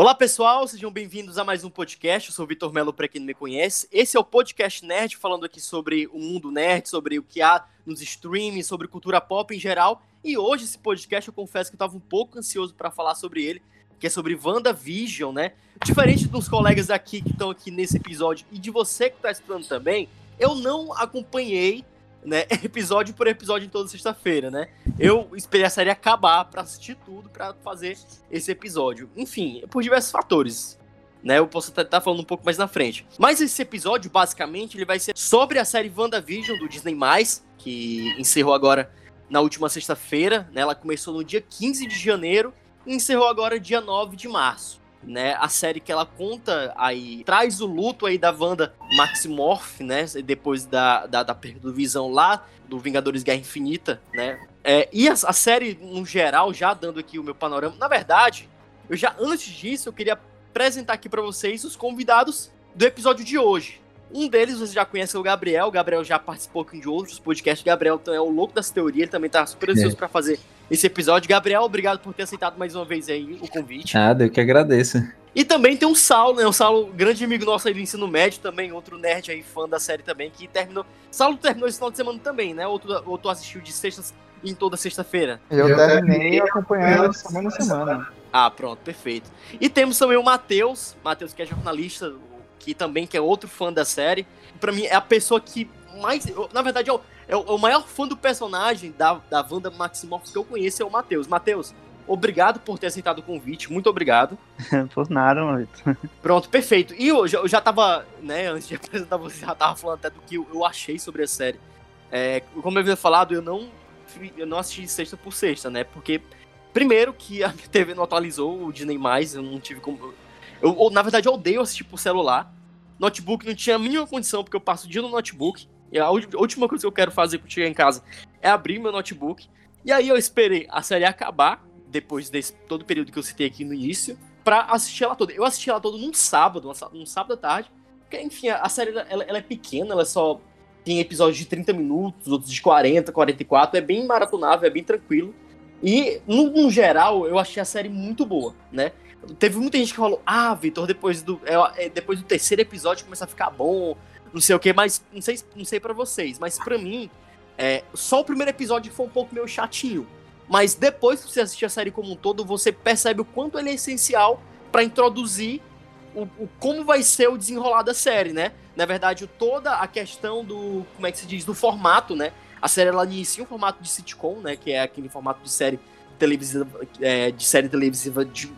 Olá pessoal, sejam bem-vindos a mais um podcast. Eu sou Vitor Melo, para quem não me conhece. Esse é o podcast Nerd, falando aqui sobre o mundo nerd, sobre o que há nos streams, sobre cultura pop em geral. E hoje esse podcast eu confesso que eu estava um pouco ansioso para falar sobre ele, que é sobre WandaVision, né? Diferente dos colegas aqui que estão aqui nesse episódio e de você que está estudando também, eu não acompanhei né, episódio por episódio em toda sexta-feira, né? Eu esperei a série acabar para assistir tudo, para fazer esse episódio. Enfim, por diversos fatores. Né, eu posso estar tá falando um pouco mais na frente. Mas esse episódio, basicamente, ele vai ser sobre a série WandaVision do Disney+, que encerrou agora na última sexta-feira. Né, ela começou no dia 15 de janeiro e encerrou agora dia 9 de março né? A série que ela conta aí, traz o luto aí da Wanda Maximoff, né? Depois da, da, da perda do Visão lá, do Vingadores Guerra Infinita, né? É, e a, a, série, no geral, já dando aqui o meu panorama, na verdade, eu já, antes disso, eu queria apresentar aqui para vocês os convidados do episódio de hoje. Um deles você já conhece é o Gabriel. O Gabriel já participou aqui de outros podcasts. O Gabriel então, é o louco das teorias. Ele também tá super ansioso é. para fazer esse episódio. Gabriel, obrigado por ter aceitado mais uma vez aí o convite. Nada, eu que agradeço. E também tem o Saulo, né? O Saulo, grande amigo nosso aí do ensino médio, também, outro nerd aí, fã da série também, que terminou. Saulo terminou esse final de semana também, né? Outro, outro assistiu de sextas em toda sexta-feira. Eu, eu terminei acompanhando semana a semana. Ah, pronto, perfeito. E temos também o Matheus, Matheus que é jornalista, que também que é outro fã da série. Para mim é a pessoa que mais, na verdade é o, é o, maior fã do personagem da, da Wanda Maximoff que eu conheço é o Matheus. Matheus, obrigado por ter aceitado o convite, muito obrigado. por nada, mano. Pronto, perfeito. E eu, eu já tava, né, antes de apresentar você, já tava falando até do que eu achei sobre a série. É, como eu havia falado, eu não, eu não assisti sexta por sexta, né, porque primeiro que a minha TV não atualizou o Disney+, eu não tive como eu, eu, na verdade, eu odeio assistir por celular. Notebook não tinha a mínima condição, porque eu passo o dia no notebook. E a última coisa que eu quero fazer quando chegar em casa é abrir meu notebook. E aí eu esperei a série acabar, depois desse todo o período que eu citei aqui no início, pra assistir ela toda. Eu assisti ela toda num sábado, num sábado à tarde. Porque, enfim, a série ela, ela é pequena, ela só tem episódios de 30 minutos, outros de 40, 44. É bem maratonável, é bem tranquilo. E, no, no geral, eu achei a série muito boa, né? Teve muita gente que falou, ah, Vitor, depois do, é, é, depois do terceiro episódio começa a ficar bom, não sei o que, mas não sei, não sei para vocês, mas para mim, é, só o primeiro episódio foi um pouco meio chatinho. Mas depois que você assistir a série como um todo, você percebe o quanto ele é essencial para introduzir o, o, como vai ser o desenrolar da série, né? Na verdade, toda a questão do, como é que se diz, do formato, né? A série ela inicia um formato de sitcom, né? Que é aquele formato de série televisiva, é, de série televisiva de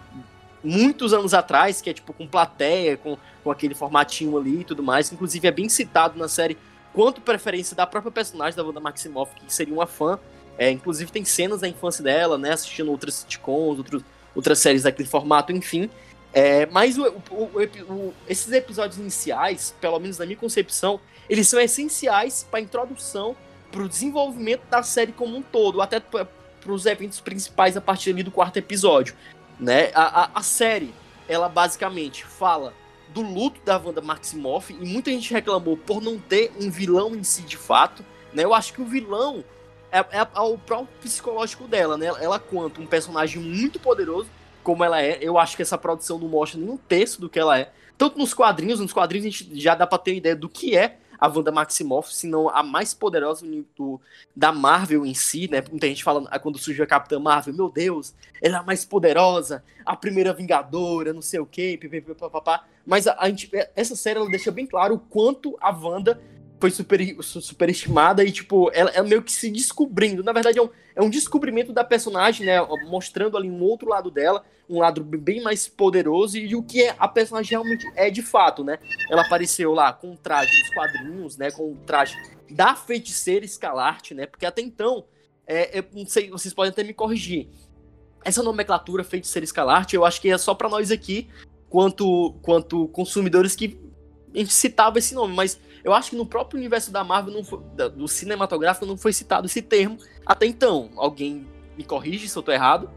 muitos anos atrás, que é tipo com plateia, com, com aquele formatinho ali e tudo mais. Inclusive é bem citado na série quanto preferência da própria personagem da Wanda Maximoff, que seria uma fã. É, inclusive tem cenas da infância dela, né? Assistindo outras sitcoms, outros, outras séries daquele formato, enfim. É, mas o, o, o, esses episódios iniciais, pelo menos na minha concepção, eles são essenciais para a introdução, para o desenvolvimento da série como um todo, até para os eventos principais a partir ali do quarto episódio. Né? A, a, a série, ela basicamente fala do luto da Wanda Maximoff e muita gente reclamou por não ter um vilão em si de fato. Né? Eu acho que o vilão é, é, é, o próprio psicológico dela, né? Ela, quanto um personagem muito poderoso, como ela é, eu acho que essa produção não mostra nem um terço do que ela é. Tanto nos quadrinhos, nos quadrinhos a gente já dá pra ter ideia do que é a Wanda Maximoff, se não a mais poderosa do, da Marvel em si, né? Muita gente fala ah, quando surgiu a Capitã Marvel, meu Deus, ela é a mais poderosa, a primeira Vingadora, não sei o quê, papapá. Mas a, a gente, essa série ela deixa bem claro o quanto a Wanda foi super, superestimada e, tipo, ela é meio que se descobrindo. Na verdade, é um, é um descobrimento da personagem, né? Mostrando ali um outro lado dela, um lado bem mais poderoso e o que é, a personagem realmente é de fato, né? Ela apareceu lá com o traje dos quadrinhos, né? Com o traje da feiticeira Escalarte, né? Porque até então, é, eu não sei, vocês podem até me corrigir. Essa nomenclatura feiticeira Escalarte, eu acho que é só para nós aqui, quanto, quanto consumidores que a gente citava esse nome, mas eu acho que no próprio universo da Marvel, não foi, do cinematográfico, não foi citado esse termo até então. Alguém me corrige se eu tô errado?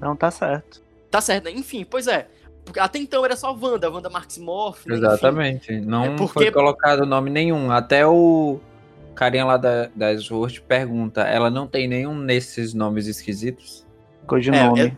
Não, tá certo. Tá certo, né? Enfim, pois é. Porque até então era só Wanda, Wanda Maximoff. Né? Exatamente. Enfim. Não é porque... foi colocado nome nenhum. Até o carinha lá da, da Sword pergunta: ela não tem nenhum nesses nomes esquisitos? Codinome. É, é,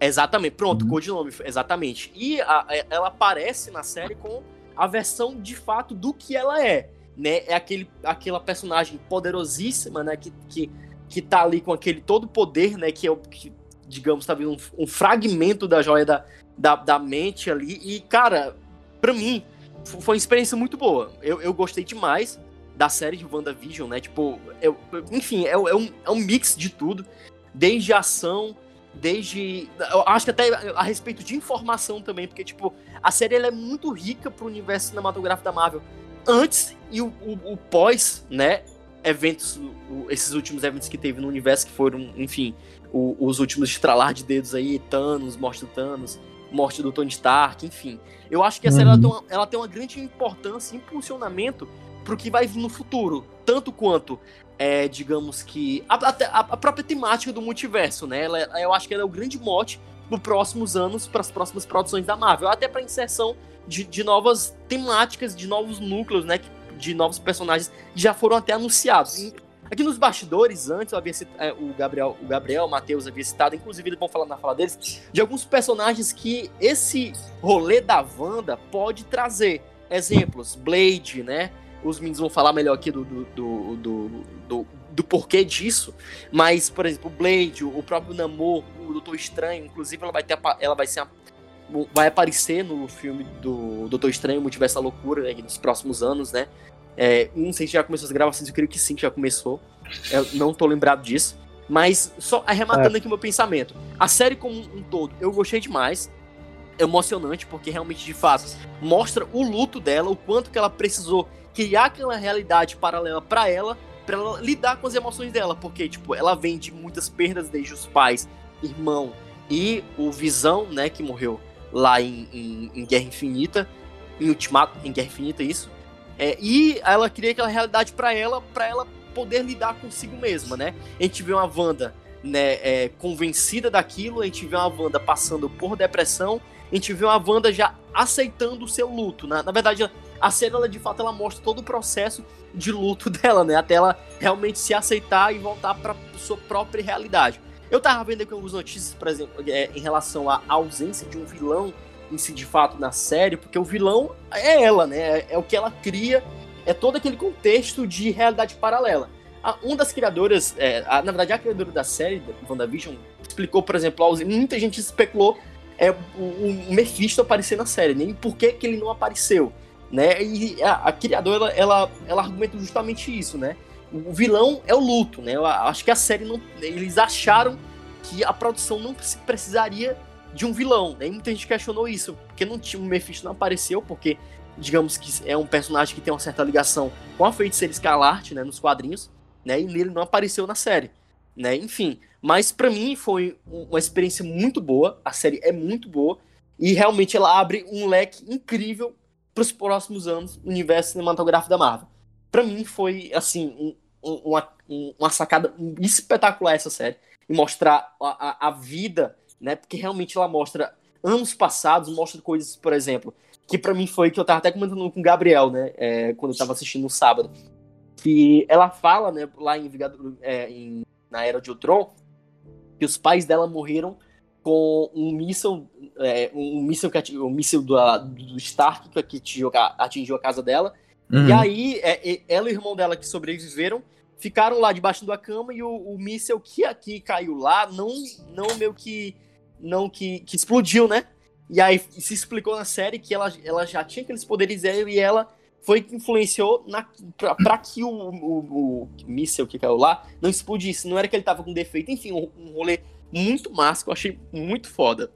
Exatamente, pronto, uhum. codinome, exatamente. E a, a, ela aparece na série com a versão de fato do que ela é, né? É aquele, aquela personagem poderosíssima, né? Que, que, que tá ali com aquele todo poder, né? Que é o que, digamos, tá um, um fragmento da joia da, da, da mente ali. E, cara, pra mim, foi uma experiência muito boa. Eu, eu gostei demais da série de WandaVision, né? Tipo, eu, enfim, é, é, um, é um mix de tudo. Desde ação, desde. Eu acho que até a respeito de informação também, porque, tipo, a série é muito rica pro universo cinematográfico da Marvel antes e o, o, o pós, né? Eventos, o, esses últimos eventos que teve no universo, que foram, enfim, os últimos estralar de dedos aí, Thanos, morte do Thanos, morte do Tony Stark, enfim. Eu acho que a série ela uhum. tem, uma, ela tem uma grande importância e impulsionamento pro que vai vir no futuro. Tanto quanto é, digamos que, a, a, a, própria temática do multiverso, né? Ela, eu acho que ela é o grande mote nos próximos anos, para as próximas produções da Marvel, até para inserção de, de novas temáticas, de novos núcleos, né? De novos personagens que já foram até anunciados. Aqui nos bastidores, antes, eu havia citado, é, o Gabriel, o Gabriel, o Matheus havia citado, inclusive eles vão falar na fala deles, de alguns personagens que esse rolê da Wanda pode trazer. Exemplos, Blade, né? os meninos vão falar melhor aqui do, do, do, do, do, porquê disso, mas, por exemplo, o Blade, o próprio Namor, o Doutor Estranho, inclusive ela vai ter ela vai ser vai aparecer no filme do Doutor Estranho, Multiverso da Loucura, né, nos próximos anos, né? É, não sei se já começou as gravações, eu creio que sim, que já começou. Eu não tô lembrado disso. Mas, só arrematando é. aqui meu pensamento. A série como um todo, eu gostei demais. Emocionante, porque realmente, de fato, mostra o luto dela, o quanto que ela precisou criar aquela realidade paralela para ela, para ela lidar com as emoções dela, porque tipo, ela vem de muitas perdas desde os pais, irmão e o Visão, né, que morreu lá em, em, em Guerra Infinita, em Ultimato, em Guerra Infinita isso. É, e ela cria aquela realidade para ela, para ela poder lidar consigo mesma, né? A gente vê uma Wanda né, é, convencida daquilo, a gente vê uma Wanda passando por depressão, a gente vê uma Wanda já aceitando o seu luto. Né? Na verdade, a série, ela, de fato, ela mostra todo o processo de luto dela, né? Até ela realmente se aceitar e voltar para sua própria realidade. Eu tava vendo aqui algumas notícias, por exemplo, é, em relação à ausência de um vilão em si, de fato, na série, porque o vilão é ela, né? É, é o que ela cria, é todo aquele contexto de realidade paralela. A, uma das criadoras, é, a, na verdade, a criadora da série, da WandaVision, explicou, por exemplo, a muita gente especulou é, o, o Mephisto aparecer na série, nem por que, que ele não apareceu né? E a, a criadora, ela, ela, argumenta justamente isso, né? O vilão é o luto, né? Eu acho que a série não. Eles acharam que a produção não precisaria de um vilão, né? E muita gente questionou isso, porque não tinha o Mephisto não apareceu, porque digamos que é um personagem que tem uma certa ligação com a feiticeira Escalarte, né, nos quadrinhos, né? E nele não apareceu na série, né? Enfim, mas para mim foi uma experiência muito boa, a série é muito boa e realmente ela abre um leque incrível para os próximos anos o universo cinematográfico da Marvel. Para mim foi assim um, um, uma, uma sacada espetacular essa série e mostrar a, a, a, vida, né? Porque realmente ela mostra anos passados, mostra coisas, por exemplo, que para mim foi que eu tava até comentando com o Gabriel, né? É, quando eu tava assistindo no sábado, que ela fala, né? Lá em, é, em na Era de Ultron, que os pais dela morreram com um míssil, é, um míssil que um míssil do, do Stark que atingiu, atingiu a casa dela. Uhum. E aí, é, ela e o irmão dela que sobreviveram ficaram lá debaixo da cama e o, o míssil que aqui caiu lá não, não meio que não que, que explodiu, né? E aí se explicou na série que ela, ela já tinha aqueles poderes e ela foi que influenciou na, pra, pra que o, o, o míssil que caiu lá não explodisse. Não era que ele tava com defeito. Enfim, um, um rolê muito massa, que eu achei muito foda.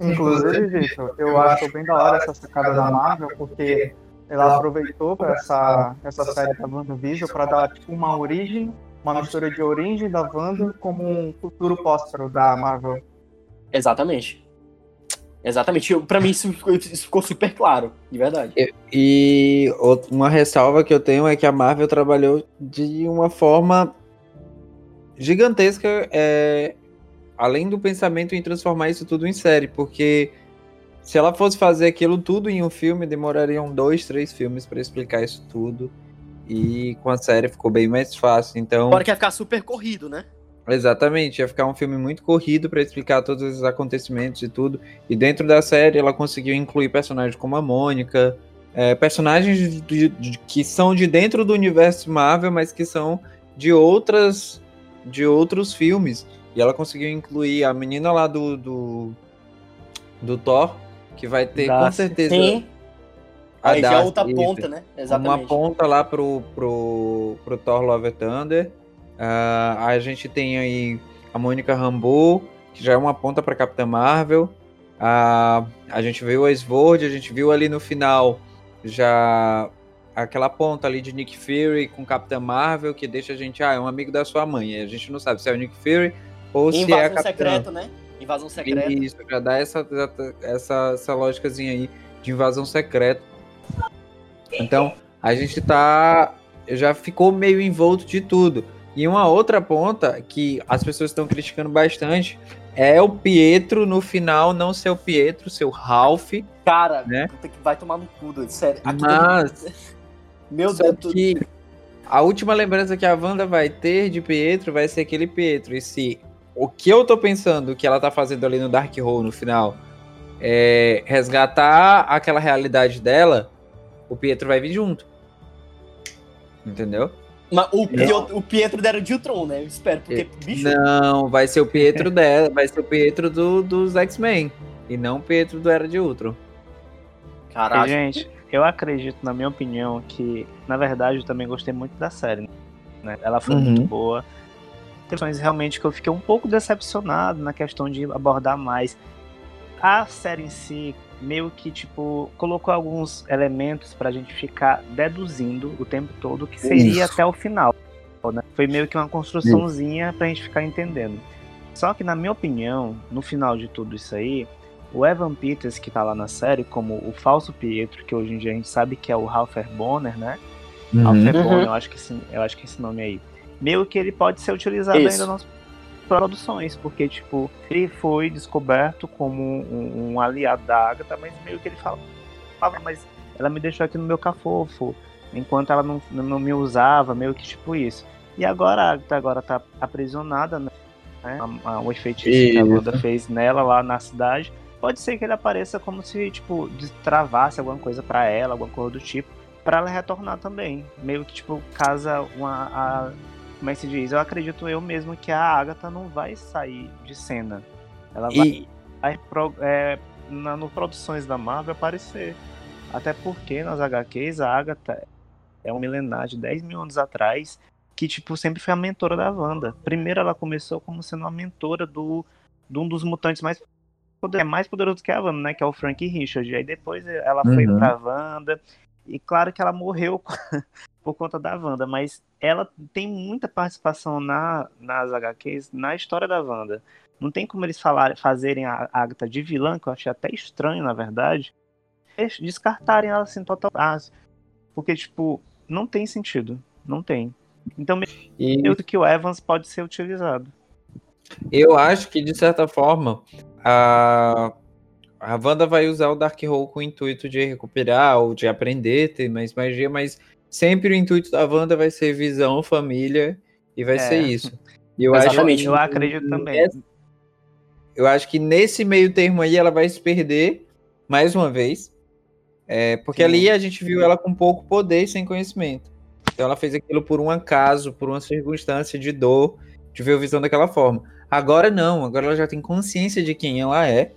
Inclusive, Vitor, eu acho bem da hora essa sacada da Marvel, porque ela aproveitou essa, essa série da WandaVision para dar tipo, uma origem, uma mistura de origem da Wanda como um futuro póstero da Marvel. Exatamente. Exatamente. Para mim isso ficou, isso ficou, super claro, de verdade. E, e uma ressalva que eu tenho é que a Marvel trabalhou de uma forma gigantesca é, além do pensamento em transformar isso tudo em série, porque se ela fosse fazer aquilo tudo em um filme, demorariam dois, três filmes para explicar isso tudo. E com a série ficou bem mais fácil. Então. Agora que ia ficar super corrido, né? Exatamente, ia ficar um filme muito corrido para explicar todos esses acontecimentos e tudo. E dentro da série ela conseguiu incluir personagens como a Mônica, é, personagens de, de, que são de dentro do universo Marvel, mas que são de outras de outros filmes. E ela conseguiu incluir a menina lá do do, do Thor, que vai ter Darcy. com certeza Sim. Aí já é outra ponta, né? Exatamente. Uma ponta lá pro, pro, pro Thor Love Thunder. Uh, a gente tem aí a Mônica Rambeau, que já é uma ponta para Capitã Marvel. Uh, a gente viu a Sword, a gente viu ali no final já aquela ponta ali de Nick Fury com Capitã Marvel, que deixa a gente, ah, é um amigo da sua mãe. A gente não sabe se é o Nick Fury ou Invasão se é secreto, né? Invasão secreta. Isso, já dá essa, essa, essa lógicazinha aí de invasão secreta. Então, a gente tá. Já ficou meio envolto de tudo. E uma outra ponta que as pessoas estão criticando bastante é o Pietro no final não ser o Pietro, ser o Ralph. Cara, né? vai tomar no cu, doido. sério. Mas. Meu Deus. Que a última lembrança que a Wanda vai ter de Pietro vai ser aquele Pietro. E se o que eu tô pensando que ela tá fazendo ali no Dark Hole no final é resgatar aquela realidade dela, o Pietro vai vir junto. Entendeu? Mas o, Pietro, o Pietro era de Ultron, né? Eu espero, porque, bicho... Não, vai ser o Pietro dela, vai ser o Pietro do, dos X-Men. E não o Pietro do Era de Ultron. Caralho. Gente, eu acredito, na minha opinião, que, na verdade, eu também gostei muito da série. Né? Ela foi uhum. muito boa. Questões realmente que eu fiquei um pouco decepcionado na questão de abordar mais. A série em si, meio que, tipo, colocou alguns elementos pra gente ficar deduzindo o tempo todo o que seria Isso. até o final. Né? Foi meio que uma construçãozinha Isso. pra gente ficar entendendo. Só que, na minha opinião, no final de tudo isso aí, o Evan Peters, que tá lá na série, como o falso Pietro, que hoje em dia a gente sabe que é o Ralpher Bonner, né? Uhum. Ralpher Bonner, uhum. eu acho, que esse, eu acho que esse nome aí. Meio que ele pode ser utilizado isso. ainda nas produções, porque, tipo, ele foi descoberto como um, um aliado da Agatha, mas meio que ele fala, mas ela me deixou aqui no meu cafofo, enquanto ela não, não me usava, meio que tipo isso. E agora a Agatha agora tá aprisionada, né? O efeito que a Wanda fez nela lá na cidade. Pode ser que ele apareça como se, tipo, travasse alguma coisa para ela, alguma coisa do tipo, para ela retornar também. Meio que, tipo, casa uma, a, como é que se diz? Eu acredito eu mesmo que a Agatha não vai sair de cena. Ela vai, vai é, na, no produções da Marvel aparecer. Até porque nas HQs a Agatha é um milenar de 10 mil anos atrás que tipo sempre foi a mentora da Wanda. Primeiro ela começou como sendo uma mentora do de um dos mutantes mais é mais poderoso que a Wanda, né, que é o Frank Richard. Aí depois ela uhum. foi pra Wanda e claro que ela morreu por conta da Wanda, mas ela tem muita participação na, nas HQs na história da Wanda. Não tem como eles falar, fazerem a Agatha de vilã, que eu achei até estranho, na verdade, descartarem ela assim total. Ah, porque, tipo, não tem sentido. Não tem. Então, e... que o Evans pode ser utilizado. Eu acho que, de certa forma, a, a Wanda vai usar o Darkhold com o intuito de recuperar ou de aprender, ter mais magia, mas sempre o intuito da Wanda vai ser visão, família, e vai é. ser isso. E eu Exatamente, acho, eu acredito também. Eu acho que nesse meio termo aí ela vai se perder, mais uma vez, é, porque Sim. ali a gente viu ela com pouco poder e sem conhecimento. Então ela fez aquilo por um acaso, por uma circunstância de dor, de ver a visão daquela forma. Agora não, agora ela já tem consciência de quem ela é,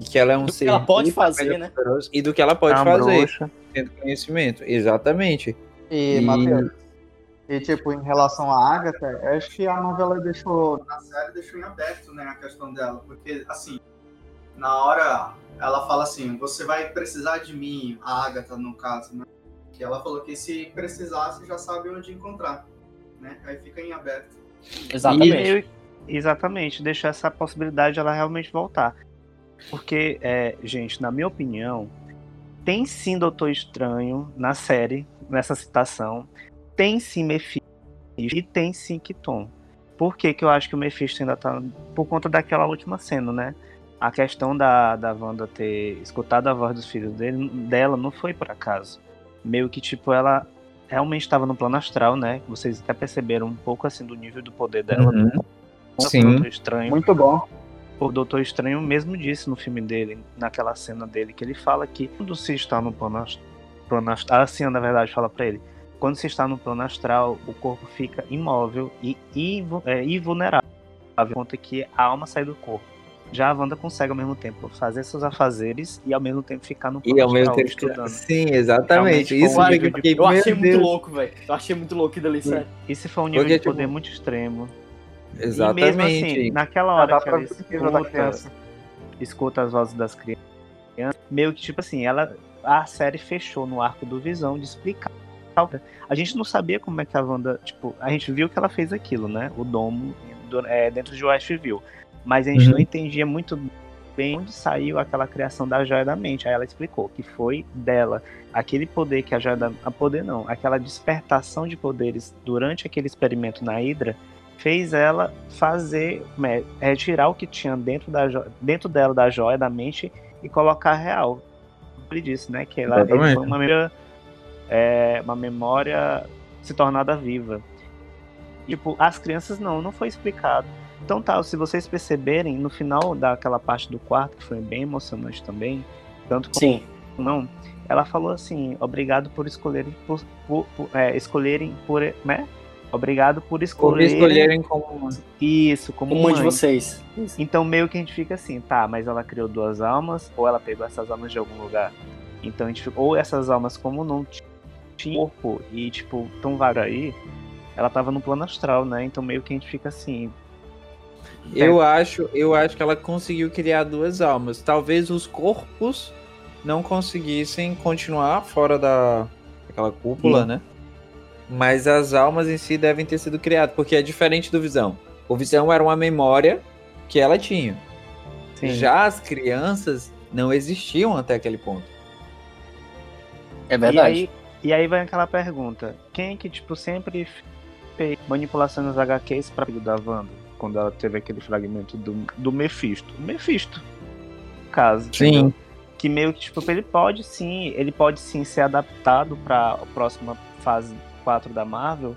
e que ela é um do ser. Que ela pode fazer, né? E do que ela pode é fazer. Bruxa tendo conhecimento. Exatamente. E, e... Matheus, e tipo, em relação à Agatha, acho que a novela deixou. Na série deixou em aberto, né, a questão dela. Porque, assim, na hora ela fala assim, você vai precisar de mim, a Agatha, no caso, né? Que ela falou que se precisasse, já sabe onde encontrar. Né? Aí fica em aberto. Exatamente. E, exatamente, deixar essa possibilidade de ela realmente voltar. Porque, é, gente, na minha opinião, tem sim Doutor Estranho na série, nessa citação. Tem sim Mephisto e tem sim Kiton. Por que, que eu acho que o Mephisto ainda tá. Por conta daquela última cena, né? A questão da, da Wanda ter escutado a voz dos filhos dele, dela não foi por acaso. Meio que, tipo, ela realmente estava no plano astral, né? Vocês até perceberam um pouco assim do nível do poder dela. Uhum. Sim. Estranho. Muito bom. O Doutor Estranho mesmo disse no filme dele, naquela cena dele, que ele fala que quando se está no plano ast- plano astral, a Cena, na verdade, fala pra ele, quando se está no plano astral, o corpo fica imóvel e é, invulnerável, conta que a alma sai do corpo. Já a Wanda consegue ao mesmo tempo fazer seus afazeres e ao mesmo tempo ficar no plano E ao mesmo astral tempo. estudando. Sim, exatamente. Realmente, Isso um que eu de- Eu achei muito louco, velho. Eu achei muito louco dali, sério. Esse foi um nível Porque, de tipo, poder muito extremo. Exatamente. E mesmo assim, naquela Ah, hora que ela escuta, escuta as vozes das crianças, meio que tipo assim, ela a série fechou no arco do Visão de explicar. A gente não sabia como é que a Wanda, tipo, a gente viu que ela fez aquilo, né? O domo do- é, dentro de Westview. Mas a gente Uhum. não entendia muito bem onde saiu aquela criação da joia da mente. Aí ela explicou que foi dela. Aquele poder que a joia da. A poder não, aquela despertação de poderes durante aquele experimento na Hydra fez ela fazer, né, retirar o que tinha dentro, da dentro dela da joia da mente e colocar real. Ele disse, né, que ela foi uma memória, é, uma memória se tornada viva. Tipo, as crianças não, não foi explicado. Então tá, se vocês perceberem, no final daquela parte do quarto, que foi bem emocionante também, tanto como Sim. não, ela falou assim, obrigado por escolherem por, por- por- é, escolherem por, né? Obrigado por Por escolherem, escolherem como. isso como Uma de vocês. Então meio que a gente fica assim, tá, mas ela criou duas almas ou ela pegou essas almas de algum lugar. Então a gente ou essas almas como não tinha corpo e tipo tão vaga aí, ela tava no plano astral, né? Então meio que a gente fica assim, Eu acho, eu acho que ela conseguiu criar duas almas. Talvez os corpos não conseguissem continuar fora da daquela cúpula, Sim. né? Mas as almas em si devem ter sido criadas, porque é diferente do Visão. O Visão era uma memória que ela tinha. sim, Já as crianças não existiam até aquele ponto. É E aí, e aí vai aquela pergunta: quem que, tipo, sempre fez manipulação nos HQs pra filho da Wanda? Quando ela teve aquele fragmento do, do Mephisto. O Mephisto. No caso. entendeu? Que meio que, tipo, ele pode sim, ele pode sim ser adaptado pra a próxima fase 4 da Marvel.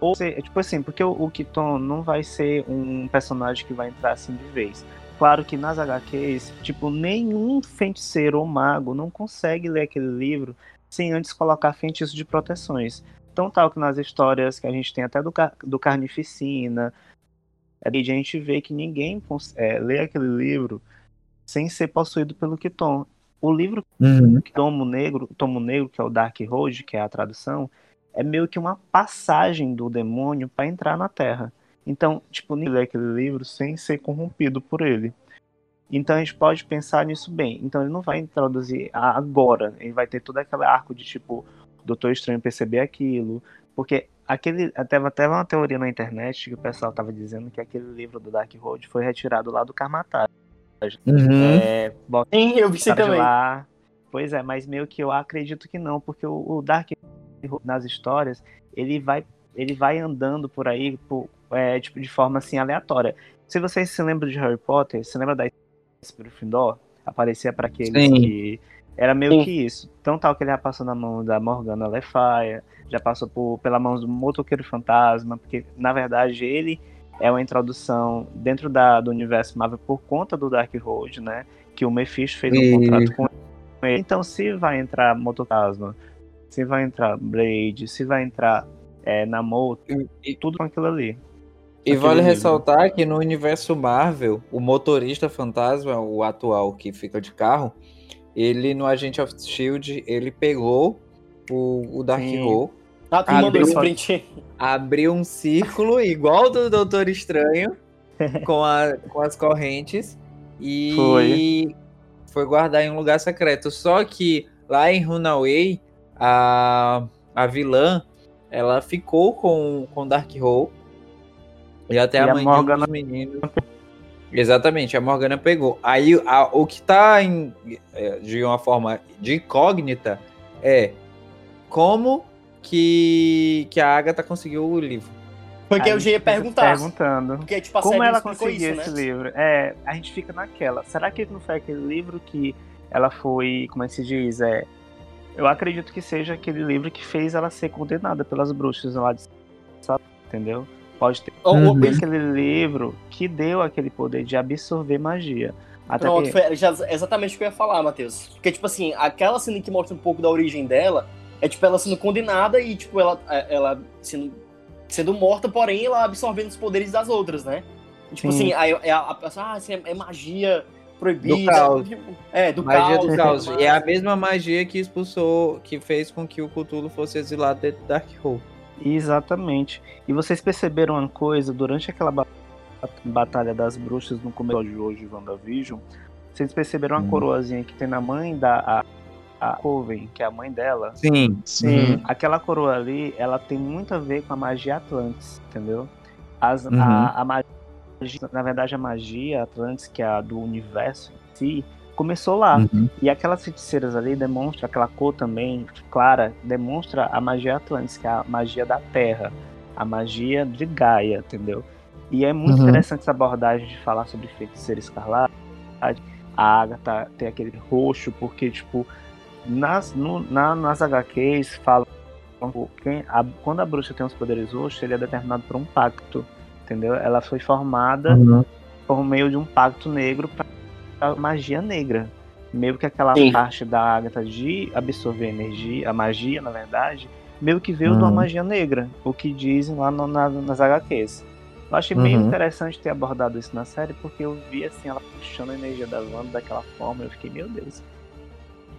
Ou ser, tipo assim, porque o, o Kiton não vai ser um personagem que vai entrar assim de vez. Claro que nas HQs, tipo, nenhum feiticeiro ou mago não consegue ler aquele livro sem antes colocar feitiço de proteções. Então, tal que nas histórias que a gente tem até do, do Carnificina, é, a gente vê que ninguém é, lê aquele livro sem ser possuído pelo Kiton. O livro Tomo Negro, Tomo Negro, que é o Dark Road, que é a tradução, é meio que uma passagem do demônio para entrar na Terra. Então, tipo, ninguém lê aquele livro sem ser corrompido por ele. Então a gente pode pensar nisso bem. Então ele não vai introduzir agora. Ele vai ter todo aquele arco de tipo, Doutor Estranho perceber aquilo. Porque aquele. Até, até uma teoria na internet que o pessoal tava dizendo que aquele livro do Dark Road foi retirado lá do Karmatage. Uhum. É, bota Sim, eu vi também. lá. Pois é, mas meio que eu acredito que não, porque o, o Dark nas histórias, ele vai ele vai andando por aí por, é, tipo, de forma assim aleatória. Se vocês se lembram de Harry Potter, se lembra da Gryffindor? Aparecia para aqueles Sim. que era meio Sim. que isso. Então tal que ele já passou na mão da Morgana Le Faya, já passou por, pela mão do Motoqueiro Fantasma, porque na verdade ele é uma introdução dentro da, do universo Marvel por conta do Dark Road, né? Que o Mephisto fez um Isso. contrato com ele. Então, se vai entrar Mototasma, se vai entrar Blade, se vai entrar é, Namoto, E, tudo com aquilo ali. e vale livro. ressaltar que no universo Marvel, o motorista fantasma, o atual que fica de carro, ele no Agente of Shield, ele pegou o, o Dark. Hole, Ah, tu mandou esse deu- print. abriu um círculo igual do Doutor Estranho, com, a, com as correntes, e Foi. foi guardar em um lugar secreto. Só que lá em Runaway, a, a vilã, ela ficou com com Dark Hole. E até E a a mãe Morgana- de um dos meninos. Exatamente, a Morgana pegou. Aí a- o que tá em, é, de uma forma de incógnita é como que, que a Agatha conseguiu o livro. Porque Aí eu já ia a perguntar. Perguntando. Porque, tipo, a Como ela conseguiu isso, esse né? livro? É, a gente fica naquela. Será que não foi aquele livro que ela foi, como é que se diz? É, Eu acredito que seja aquele livro que fez ela ser condenada pelas bruxas lá de sabe? entendeu? Pode ter Uhum. aquele livro que deu aquele poder de absorver magia. Até Pronto, porque- foi já- exatamente o que eu ia falar, Matheus. Porque, tipo assim, aquela cena que mostra um pouco da origem dela é, tipo, ela sendo condenada e, tipo, ela, ela sendo, sendo morta, porém, ela absorvendo os poderes das outras, né? E, tipo Sim. assim, aí a, a pessoa, ah, é, é magia proibida. Do caos. É, do Magia caos. do caos. E é a mesma magia que expulsou, que fez com que o Cthulhu fosse exilado dentro do Darkhold. Exatamente. E vocês perceberam uma coisa durante aquela ba- batalha das bruxas no começo de hoje, WandaVision? Vocês perceberam uma Hum. coroazinha que tem na mãe da a, a Coven, que é a mãe dela? Sim. Sim. Aquela coroa ali, ela tem muito a ver com a magia Atlantis, entendeu? As, Uhum. a, a magia, na verdade, a magia Atlantis, que é a do universo em si, começou lá. Uhum. E aquelas feiticeiras ali demonstram, aquela cor também clara, demonstra a magia Atlantis, que é a magia da Terra, a magia de Gaia, entendeu? E é muito Uhum. interessante essa abordagem de falar sobre feiticeira escarlate. A Agatha tem aquele roxo, porque, tipo, nas, no- na- nas HQs falam quem, a- quando a bruxa tem os poderes roxos, ele é determinado por um pacto, entendeu? Ela foi formada Uhum. por meio de um pacto negro para magia negra. Meio que aquela Sim. parte da Agatha de absorver energia, a magia, na verdade, meio que veio de uma Uhum. magia negra, o que dizem lá no- na- nas HQs. Eu achei Uhum. interessante ter abordado isso na série, porque eu vi assim, ela puxando a energia da Wanda daquela forma, eu fiquei, meu Deus.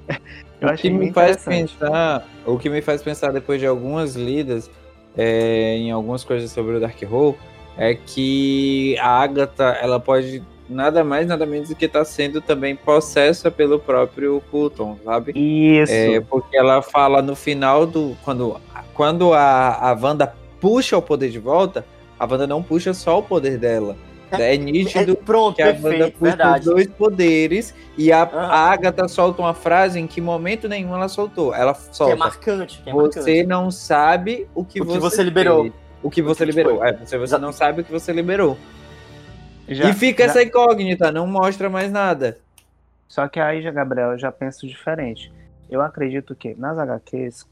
eu o que me bem faz pensar, o que me faz pensar depois de algumas lidas é, em algumas coisas sobre o Darkhold é que a Agatha ela pode nada mais nada menos do que estar sendo também possessa pelo próprio Fulton, sabe? Isso. É, porque ela fala no final do quando quando a a Wanda puxa o poder de volta, a Wanda não puxa só o poder dela. É, É, nítido pronto, que a Wanda perfeito, puxa verdade. os dois poderes e a, Ah. a Agatha solta uma frase em que momento nenhum ela soltou. Ela Que é solta. marcante, que é você marcante. não sabe o que, O que você liberou. fez. O que você que liberou. É, você, você não sabe o que você liberou. Já- e fica já- essa incógnita, não mostra mais nada. Só que aí, Gabriel, eu já penso diferente. Eu acredito que nas HQs,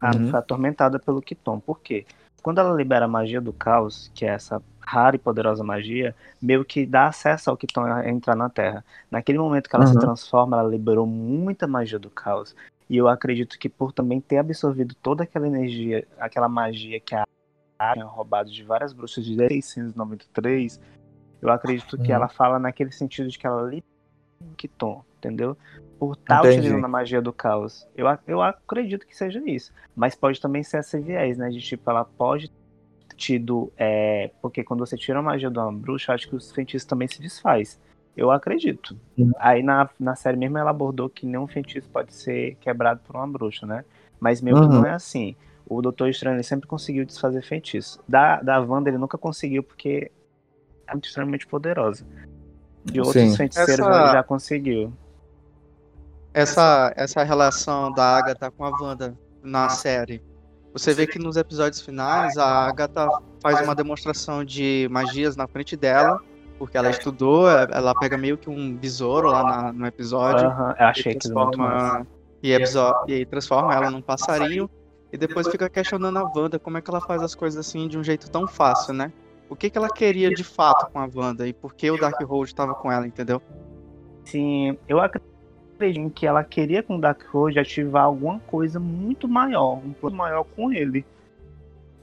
a Uhum. foi atormentada pelo Kiton. Por quê? Quando ela libera a magia do caos, que é essa rara e poderosa magia, meio que dá acesso ao Kiton a entrar na Terra. Naquele momento que ela se Uhum. transforma, ela liberou muita magia do caos. E eu acredito que por também ter absorvido toda aquela energia, aquela magia que a roubado de várias bruxas de 1693, eu acredito que Uhum. ela fala naquele sentido de que ela liberou o Kiton, entendeu? Por estar Entendi. utilizando a magia do caos. Eu, eu acredito que seja isso. Mas pode também ser essa viés, né? De tipo, ela pode ter tido. é, porque quando você tira a magia de uma bruxa, acho que os feitiços também se desfaz. Eu acredito. Uhum. Aí na, na série mesmo ela abordou que nenhum feitiço pode ser quebrado por uma bruxa, né? Mas meio que Uhum. não é assim. O Doutor Estranho ele sempre conseguiu desfazer feitiço. Da, da Wanda ele nunca conseguiu porque é muito extremamente poderosa. De outros Sim. feiticeiros Essa- ele já conseguiu. Essa, essa relação da Agatha com a Wanda na série. Você vê que nos episódios finais a Agatha faz uma demonstração de magias na frente dela, porque ela estudou, ela pega meio que um besouro lá na- no episódio. Aham, eu achei e transforma, e, absor- e transforma ela num passarinho e depois fica questionando a Wanda como é que ela faz as coisas assim de um jeito tão fácil, né? O que, que ela queria de fato com a Wanda e por que o Darkhold estava com ela, entendeu? Sim, eu acredito que ela queria com o Darkhold ativar alguma coisa muito maior, um plano maior com ele.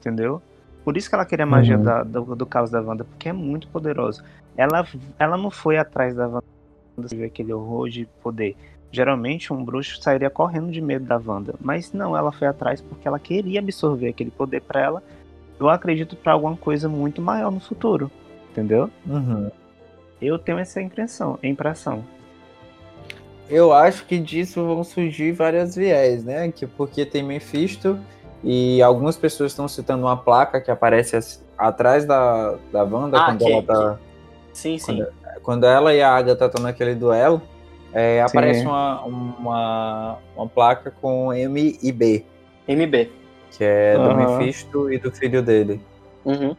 Entendeu? Por isso que ela queria a magia Uhum. da- do, do caos da Wanda, porque é muito poderosa. Ela, ela não foi atrás da Wanda ver aquele horror de poder. Geralmente um bruxo sairia correndo de medo da Wanda, mas não, ela foi atrás porque ela queria absorver aquele poder pra ela. Eu acredito pra alguma coisa muito maior no futuro, entendeu? Uhum. Eu tenho essa impressão, impressão. Eu acho que disso vão surgir várias viés, né? Que porque tem Mephisto e algumas pessoas estão citando uma placa que aparece atrás da, da Wanda Ah, quando que- ela tá. Sim, sim. Quando ela e a Agatha estão naquele duelo, é, aparece uma, uma, uma placa com M e B, MB. que é do Aham. Mephisto e do filho dele. Uhum.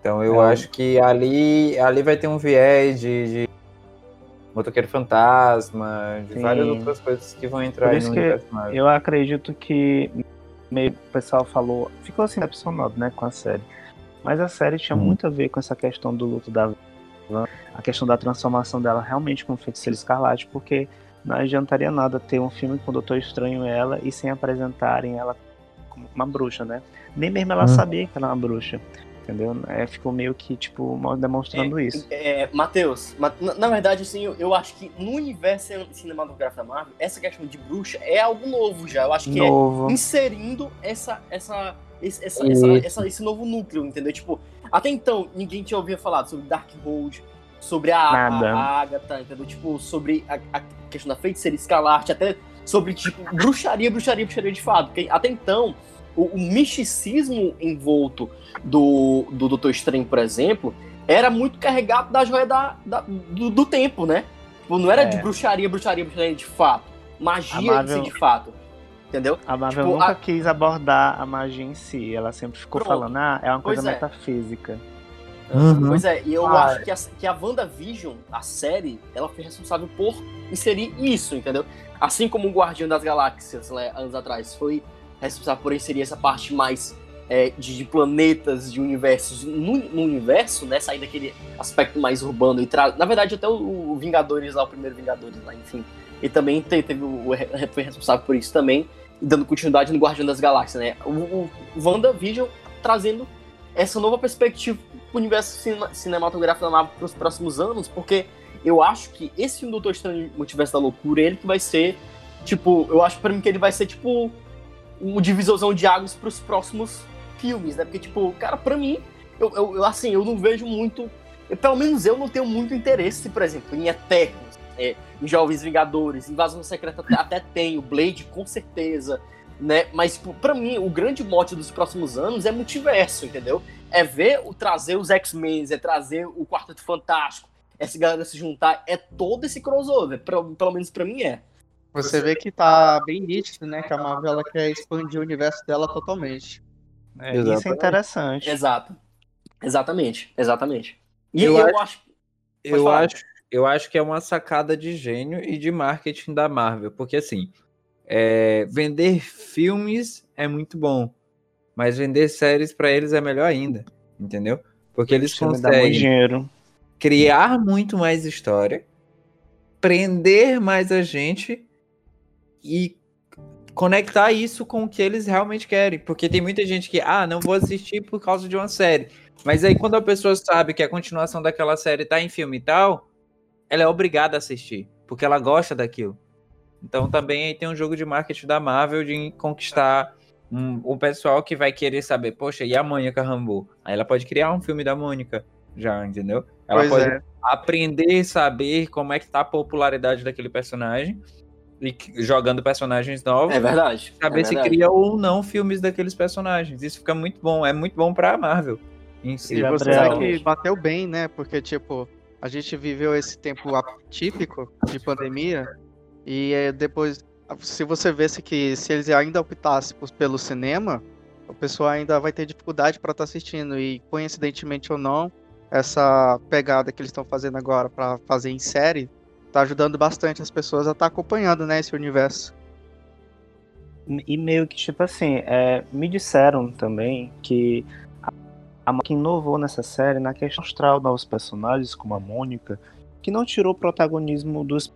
Então eu É. acho que ali, ali vai ter um viés de, de- Motoqueiro Fantasma, de Sim. várias outras coisas que vão entrar Por aí isso no que. Eu acredito que meio o pessoal falou, ficou assim decepcionado, né, com a série. Mas a série tinha Hum. muito a ver com essa questão do luto da Van, a questão da transformação dela realmente como feiticeira escarlate, porque não adiantaria nada ter um filme com o Doutor Estranho e ela e sem apresentarem ela como uma bruxa, né? Nem mesmo ela Hum. sabia que ela era uma bruxa. Entendeu? É, ficou meio que, tipo, demonstrando isso. É, Matheus, ma- na, na verdade, assim, eu, eu acho que no universo cinematográfico da Marvel, essa questão de bruxa é algo novo já. Eu acho que é Novo. inserindo essa, essa, esse, essa, essa- esse novo núcleo, entendeu? Tipo, até então, ninguém tinha ouvido falar sobre Darkhold, sobre a, Nada. a, Agatha, entendeu? Tipo, sobre a, a questão da feiticeira escalarte, até sobre, tipo, bruxaria, bruxaria, bruxaria de fato. Porque até então, o, o misticismo envolto do, do Doutor Estranho, por exemplo, era muito carregado da joia da, da- do, do tempo, né? Tipo, não era É. de bruxaria, bruxaria, bruxaria de fato. Magia Marvel- de fato. Entendeu? A Marvel Tipo, nunca a- quis abordar a magia em si. Ela sempre ficou Pronto. falando, ah, é uma coisa Pois é. metafísica. Uhum. Pois é, e eu Ah, acho que a, que a WandaVision, a série, ela foi responsável por inserir isso, entendeu? Assim como o Guardião das Galáxias, né, anos atrás, foi responsável por inserir essa parte mais é, de, de planetas, de universos no, no universo, né? Sair daquele aspecto mais urbano e tra... Na verdade, até o, o Vingadores lá, o primeiro Vingadores lá, enfim. E também te- teve, foi responsável por isso também, dando continuidade no Guardião das Galáxias, né? O, o WandaVision trazendo essa nova perspectiva pro universo cinema- cinematográfico da Marvel pros próximos anos, porque eu acho que esse filme do Doutor Estranho Multiverso da Loucura, ele que vai ser, tipo, eu acho pra mim que ele vai ser, tipo, um divisorzão de águas pros próximos filmes, né? Porque, tipo, cara, pra mim, eu- eu, assim, eu não vejo muito, eu, pelo menos eu não tenho muito interesse, por exemplo, em Eternos, é, em Jovens Vingadores, Invasão Secreta até, tem, o Blade com certeza, né? Mas, tipo, pra mim, o grande mote dos próximos anos é multiverso, entendeu? É ver o trazer os X-Men, é trazer o Quarteto Fantástico, essa galera se juntar, é todo esse crossover, pra- pelo menos pra mim é. Você vê que tá bem nítido, né? Que a Marvel ela quer expandir o universo dela totalmente. É, isso é interessante. Exato. Exatamente, exatamente. E Eu eu, acho. Eu falar. acho, eu acho que é uma sacada de gênio e de marketing da Marvel, porque assim, é, vender filmes é muito bom, mas vender séries pra eles é melhor ainda, entendeu? Porque eles Isso conseguem dinheiro. criar muito mais história, prender mais a gente e conectar isso com o que eles realmente querem. Porque tem muita gente que, ah, não vou assistir por causa de uma série. Mas aí quando a pessoa sabe que a continuação daquela série tá em filme e tal, ela é obrigada a assistir, porque ela gosta daquilo. Então também aí tem um jogo de marketing da Marvel de conquistar um, o pessoal que vai querer saber, poxa, e a Mônica Rambeau? Aí ela pode criar um filme da Mônica, já, entendeu? Ela pois pode é. aprender, saber como é que tá a popularidade daquele personagem e jogando personagens novos, É verdade. saber é se verdade. cria ou não filmes daqueles personagens. Isso fica muito bom, é muito bom pra Marvel em si. E você Gabriel. vê que bateu bem, né? Porque, tipo, a gente viveu esse tempo atípico de pandemia e eh, depois, se você vesse que se eles ainda optassem pelo cinema, o pessoal ainda vai ter dificuldade para estar assistindo e, coincidentemente ou não, essa pegada que eles estão fazendo agora para fazer em série tá ajudando bastante as pessoas a estar acompanhando, né, esse universo. E meio que, tipo assim, é, me disseram também que a, que inovou nessa série na questão de mostrar novos personagens, como a Mônica, que não tirou o protagonismo dos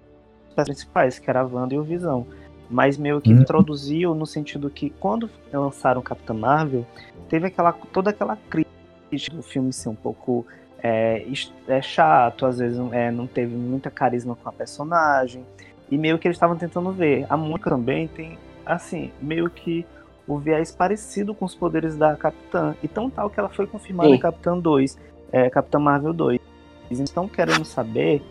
principais, que era a Wanda e o Visão. Mas meio que Uhum. introduziu no sentido que quando lançaram Capitã Marvel, teve aquela, toda aquela crítica do filme ser um pouco é, é chato, às vezes é, não teve muita carisma com a personagem. E meio que eles estavam tentando ver. A Mônica também tem assim, meio que o viés parecido com os poderes da Capitã. E tão tal que ela foi confirmada Sim. em Capitã 2, é, Capitã Marvel 2. Eles estão querendo saber,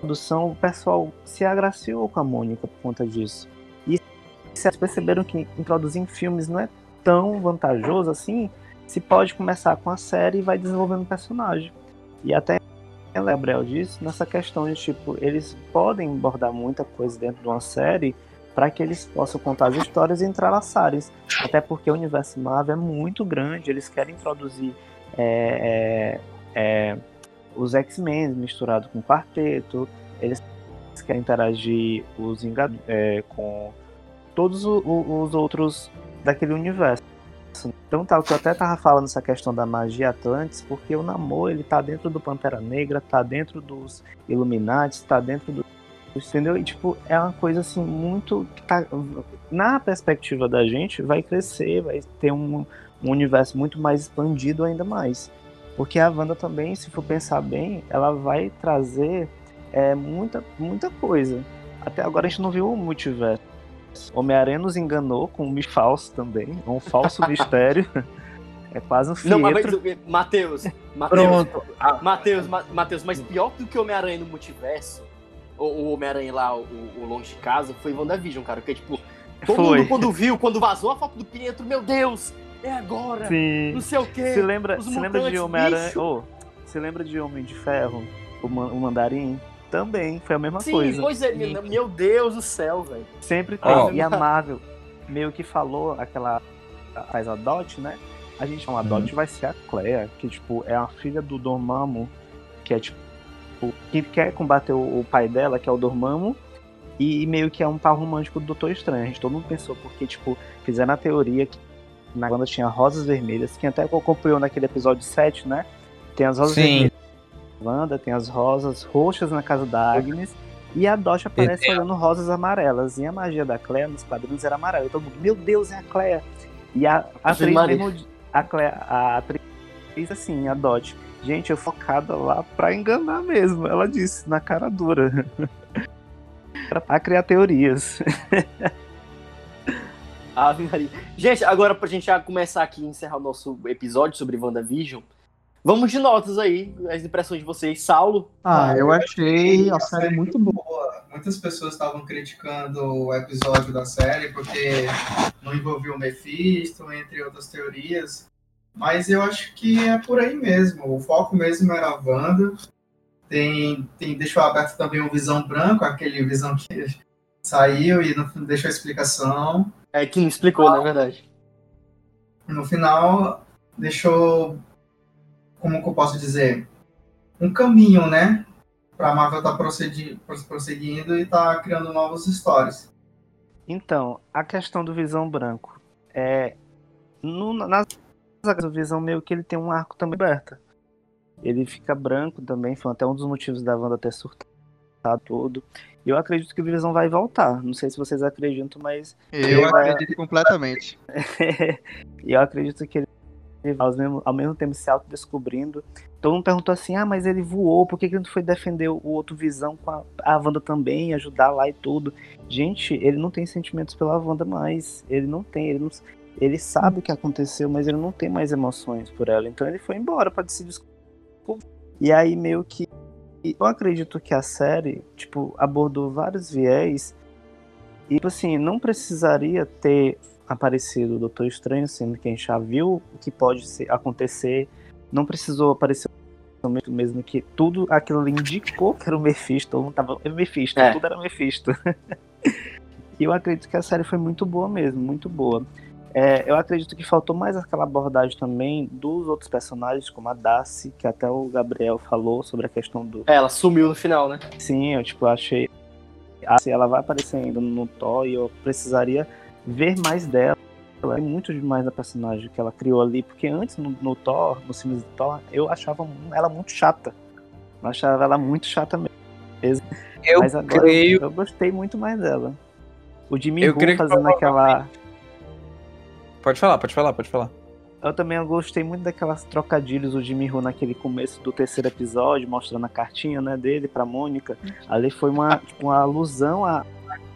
produção, o pessoal se agraciou com a Mônica por conta disso. E se eles perceberam que introduzir em filmes não é tão vantajoso assim, se pode começar com a série e vai desenvolvendo o personagem. E até o Gabriel disse, nessa questão de tipo, eles podem abordar muita coisa dentro de uma série para que eles possam contar as histórias e entrelaçarem. Até porque o universo Marvel é muito grande, eles querem introduzir é, é, é, os X-Men misturado com o quarteto, eles querem interagir os é, com todos o- o- os outros daquele universo. Então tá, que eu até tava falando essa questão da magia Atlantis, porque o Namor, ele tá dentro do Pantera Negra, tá dentro dos Illuminati, tá dentro do entendeu? E tipo, é uma coisa assim muito que tá na perspectiva da gente vai crescer, vai ter um, um universo muito mais expandido ainda mais. Porque a Wanda também, se for pensar bem, ela vai trazer é, muita, muita coisa. Até agora a gente não viu o multiverso. Homem-Aranha nos enganou com um falso também, um falso mistério. É quase um Não, mas mas, Matheus, Matheus, Matheus, Ma- Matheus, mas pior do que o Homem-Aranha no multiverso, o, o Homem-Aranha lá, o, o Longe de Casa, foi WandaVision, cara. Porque, tipo, todo Foi. mundo quando viu, quando vazou a foto do Pietro, meu Deus, é agora, Sim. não sei o quê. Se lembra, os se lembra de Homem-Aranha. Oh, se lembra de Homem de Ferro? O, man- o Mandarim? Também, foi a mesma Sim, coisa. pois é, meu, meu Deus do céu, velho. Sempre teve. Ó. E a Marvel meio que falou aquela. Faz a Dot, né? A gente chama a Dot vai ser a Clea, que tipo, é a filha do Dormammu, que é tipo. Que quer combater o, o pai dela, que é o Dormammu, e meio que é um par romântico do Doutor Estranho. A gente todo mundo pensou, porque, tipo, fizeram a teoria que na banda tinha rosas vermelhas, quem até acompanhou naquele episódio 7, né? Tem as rosas Sim. vermelhas na Wanda, tem as rosas roxas na casa da Agnes, e a Dot aparece olhando rosas amarelas. E a magia da Clea nos quadrinhos era amarela. Todo mundo, meu Deus, é a Clea. E a, a atriz mesmo, a, Clea, a atriz, assim, a Dot. Gente, eu focada lá pra enganar mesmo. Ela disse, na cara dura. pra criar teorias. Ave Maria. Gente, agora pra gente já começar aqui e encerrar o nosso episódio sobre WandaVision, vamos de notas aí, as impressões de vocês. Saulo, Ah, eu achei a série muito boa. boa. Muitas pessoas estavam criticando o episódio da série porque não envolvia o Mephisto, entre outras teorias. Mas eu acho que é por aí mesmo. O foco mesmo era a Wanda. Tem, tem, deixou aberto também o Visão Branco, aquele Visão que saiu e não deixou explicação. é que não explicou, na verdade. no final deixou, como que eu posso dizer, um caminho, né? Pra Marvel tá procedi- prosseguindo e tá criando novas histórias. Então, a questão do Visão Branco. É. No, nas do Visão, meio que ele tem um arco também aberto. Ele fica branco também, foi até um dos motivos da Wanda ter surtado tudo. E eu acredito que o Visão vai voltar. Não sei se vocês acreditam, mas. Eu acredito completamente. e eu acredito que ele vai ao mesmo, ao mesmo tempo se autodescobrindo. Todo mundo perguntou assim: ah, mas ele voou, por que, que ele não foi defender o outro Visão com a, a Wanda também, ajudar lá e tudo? Gente, ele não tem sentimentos pela Wanda mais. Ele não tem, ele, não, ele sabe o que aconteceu, mas ele não tem mais emoções por ela. Então ele foi embora para se desculpar. E aí meio que. Eu acredito que a série, tipo, abordou vários viés. E, tipo assim, não precisaria ter aparecido o Doutor Estranho, sendo que a gente já viu o que pode ser, acontecer. Não precisou aparecer o mesmo que tudo aquilo ali indicou que era o Mephisto, mundo tava é Mephisto, É. tudo era Mephisto. e eu acredito que a série foi muito boa mesmo, muito boa. É, eu acredito que faltou mais aquela abordagem também dos outros personagens, como a Darcy, que até o Gabriel falou sobre a questão do É, ela sumiu no final, né? Sim, eu tipo achei. Assim, ela vai aparecer ainda no Thor e eu precisaria ver mais dela. Ela é muito demais da personagem que ela criou ali, porque antes no, no Thor, nos filmes do Thor, eu achava ela muito chata. Eu achava ela muito chata mesmo. Eu Mas agora creio. eu gostei muito mais dela. O Jimmy Woo fazendo aquela. Pode falar, pode falar, pode falar. Eu também gostei muito daquelas trocadilhos do Jimmy Woo naquele começo do terceiro episódio, mostrando a cartinha né, dele pra Mônica. Ali foi uma, tipo, uma alusão à,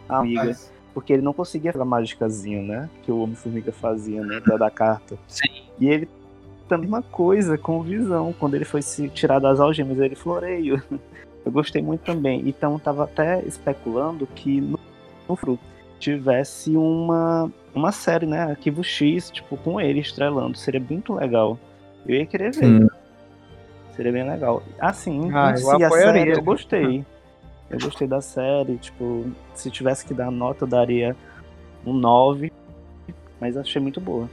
à amiga. Mas, Porque ele não conseguia aquela mágicazinha, né? Que o Homem-Formiga fazia, né? Da, da carta. Sim. E ele também uma coisa com o Visão. Quando ele foi se tirar das algemas, ele floreio. Eu gostei muito também. Então tava até especulando que no, no futuro tivesse uma, uma série, né? Arquivo X, tipo, com ele estrelando. Seria muito legal. Eu ia querer ver. Hum. Seria bem legal. Assim, Ah, em eu si, a série, eu gostei. Eu gostei da série, tipo, se tivesse que dar nota, eu daria um 9. Mas achei muito boa.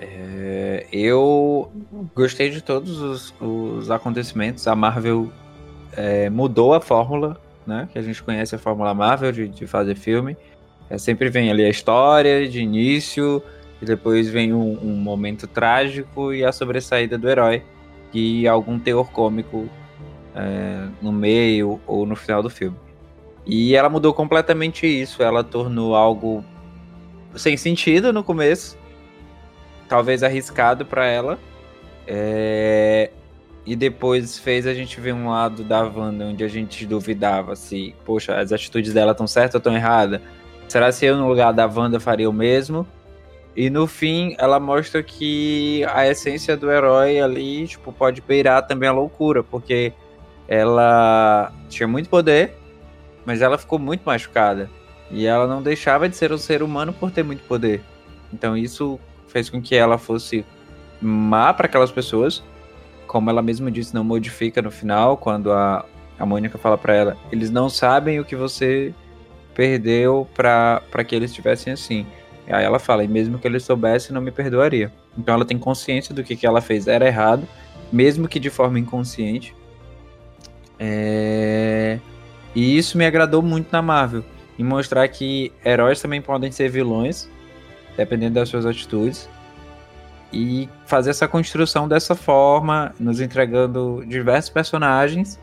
É, eu gostei de todos os, os acontecimentos. A Marvel é, mudou a fórmula, né? Que a gente conhece a fórmula Marvel de, de fazer filme. É, sempre vem ali a história de início, e depois vem um, um momento trágico e a sobressaída do herói. E algum teor cômico é, no meio ou no final do filme. E ela mudou completamente isso. Ela tornou algo sem sentido no começo, talvez arriscado para ela. É... E depois fez a gente ver um lado da Wanda onde a gente duvidava se, poxa, as atitudes dela estão certas ou estão erradas. Será se eu no lugar da Wanda faria o mesmo? E no fim, ela mostra que a essência do herói ali, tipo, pode beirar também a loucura, porque ela tinha muito poder, mas ela ficou muito machucada. E ela não deixava de ser um ser humano por ter muito poder. Então isso fez com que ela fosse má para aquelas pessoas. Como ela mesma disse, não modifica no final, quando a, a Mônica fala para ela: eles não sabem o que você perdeu para que eles estivessem assim. E aí ela fala: e mesmo que eles soubessem, não me perdoaria. Então ela tem consciência do que, que ela fez era errado, mesmo que de forma inconsciente. É... E isso me agradou muito na Marvel e mostrar que heróis também podem ser vilões, dependendo das suas atitudes. E fazer essa construção dessa forma, nos entregando diversos personagens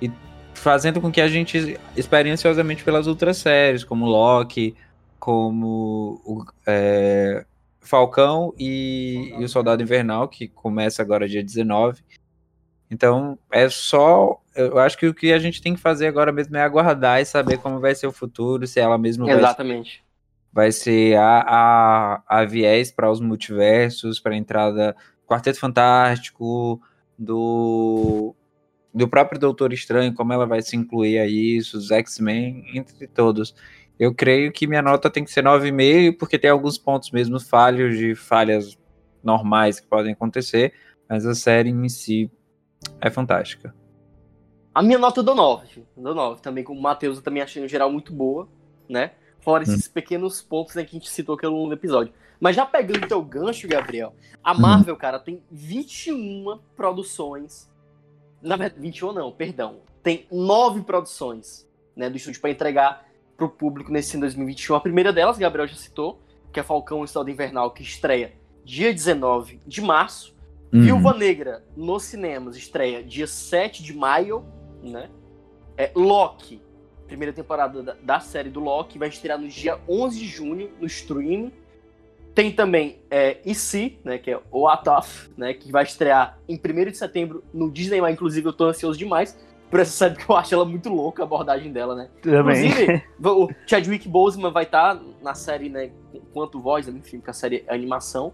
e fazendo com que a gente espere ansiosamente pelas outras séries, como Loki, como o é, Falcão e, e o Soldado Invernal, que começa agora dia 19. Então, é só. Eu acho que o que a gente tem que fazer agora mesmo é aguardar e saber como vai ser o futuro, se ela mesma Exatamente. vai, vai ser a, a, a viés para os multiversos, para a entrada do Quarteto Fantástico, do, do próprio Doutor Estranho, como ela vai se incluir a isso, os X-Men, entre todos. Eu creio que minha nota tem que ser 9,5, porque tem alguns pontos mesmo falhos de falhas normais que podem acontecer, mas a série em si é fantástica. A minha nota eu dou 9. Eu dou 9. Também com o Matheus eu também achei no geral muito boa, né? Fora esses hum. pequenos pontos né, que a gente citou aqui ao longo do episódio. Mas já pegando o teu gancho, Gabriel, a hum. Marvel, hum. cara, tem 21 produções. Na verdade, 21 não, perdão. Tem 9 produções né, do estúdio para entregar pro público nesse 2021. A primeira delas, Gabriel já citou, que é Falcão e Estado Invernal, que estreia dia 19 de março. Uhum. Viúva Negra nos cinemas estreia dia 7 de maio, né? É, Loki, primeira temporada da, da, série do Loki, vai estrear no dia 11 de junho no streaming. Tem também é, IC, né, que é o Ataf, né, que vai estrear em 1 de setembro no Disney, inclusive eu tô ansioso demais por essa série, porque eu acho ela muito louca, a abordagem dela, né? Também. Inclusive, o Chadwick Boseman vai estar tá na série, né, quanto voz, enfim, porque a série é animação.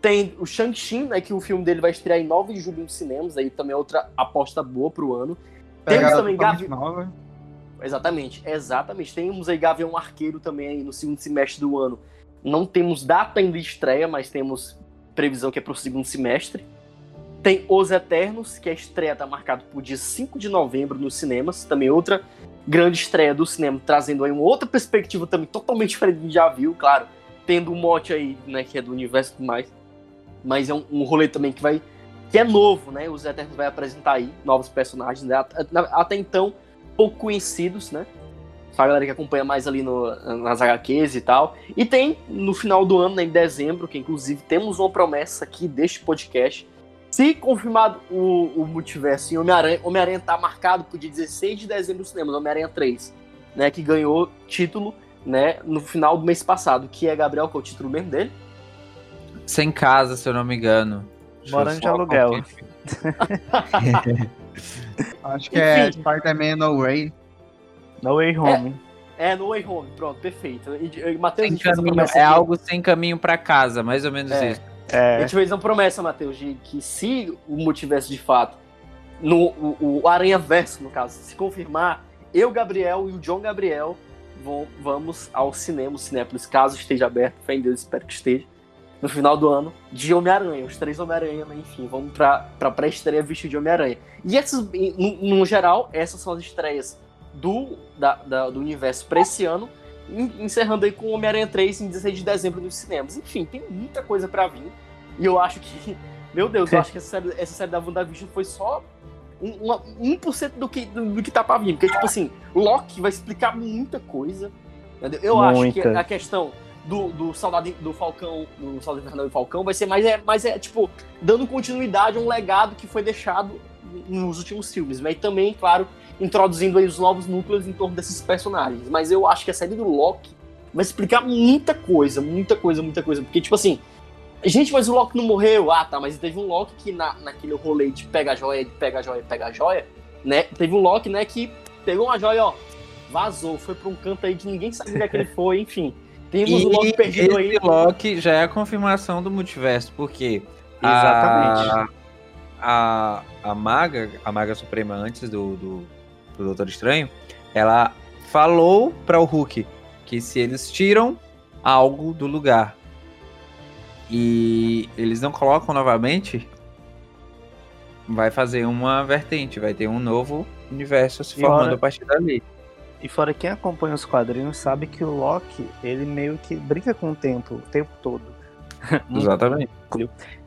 Tem o Shang-Chi, né, que o filme dele vai estrear em 9 de julho nos cinemas, aí também é outra aposta boa pro ano. Temos também Gavião... Exatamente, exatamente. Temos aí Gavião Arqueiro também aí no segundo semestre do ano. Não temos data ainda de estreia, mas temos previsão que é pro segundo semestre. Tem Os Eternos, que a estreia tá marcada pro dia 5 de novembro nos cinemas. Também outra grande estreia do cinema, trazendo aí uma outra perspectiva também totalmente diferente do que já viu, claro. Tendo um mote aí, né, que é do universo e mais mas é um, um rolê também que vai que é novo, né? Os Eternos vai apresentar aí novos personagens, né? até então pouco conhecidos, né? A galera que acompanha mais ali no, nas HQs e tal. E tem no final do ano, né, em dezembro, que inclusive temos uma promessa aqui deste podcast. Se confirmado o, o multiverso em Homem-Aranha, Homem-Aranha tá marcado pro dia 16 de dezembro no cinema, Homem-Aranha 3, né? Que ganhou título, né, no final do mês passado, que é Gabriel, que é o título mesmo dele. Sem casa, se eu não me engano. Morando de aluguel. Acho que é Enfim. é Spider-Man No Way. No Way Home. É, é No Way Home, pronto, perfeito. Matheus, caminho, é algo sem caminho para casa, mais ou menos é. isso. É. A gente fez uma promessa, Matheus, de que se o multiverso de fato, no, o, o Aranha Verso, no caso, se confirmar, eu, Gabriel e o John Gabriel vão, vamos ao cinema, o Cinépolis, caso esteja aberto, fé em Deus, espero que esteja no final do ano de Homem-Aranha. Os três Homem-Aranha, né? enfim, vamos pra, pra pré-estreia vestido de Homem-Aranha. E essas, no, no, geral, essas são as estreias do, da, da, do universo pra esse ano, encerrando aí com Homem-Aranha 3 em 16 de dezembro nos cinemas. Enfim, tem muita coisa para vir. E eu acho que, meu Deus, eu acho que essa série, essa série da WandaVision foi só um, uma- 1% do que, do, do que tá pra vir. Porque, tipo assim, Loki vai explicar muita coisa. entendeu? Eu acho que Muita. a questão do, do Saudade do Falcão, do Saudade Invernal do Falcão, vai ser mais, é, mais é, tipo, dando continuidade a um legado que foi deixado nos últimos filmes. Mas também, claro, introduzindo aí os novos núcleos em torno desses personagens. Mas eu acho que a série do Loki vai explicar muita coisa, muita coisa, muita coisa. Porque, tipo assim, gente, mas o Loki não morreu. Ah, tá, mas teve um Loki que na, naquele rolê de pega a joia, de pega a joia, pega a joia, né? Teve um Loki, né, que pegou uma joia, ó, vazou, foi pra um canto aí de ninguém sabe onde é que ele foi, enfim. Temos E o Loki perdido aí. Loki já é a confirmação do multiverso, porque Exatamente. a, a, a Maga, a Maga Suprema antes do, do, do Doutor Estranho, ela falou para o Hulk que se eles tiram algo do lugar e eles não colocam novamente, vai fazer uma vertente, vai ter um novo universo se E formando a partir dali. E fora quem acompanha os quadrinhos sabe que o Loki, ele meio que brinca com o tempo, o tempo todo. Exatamente.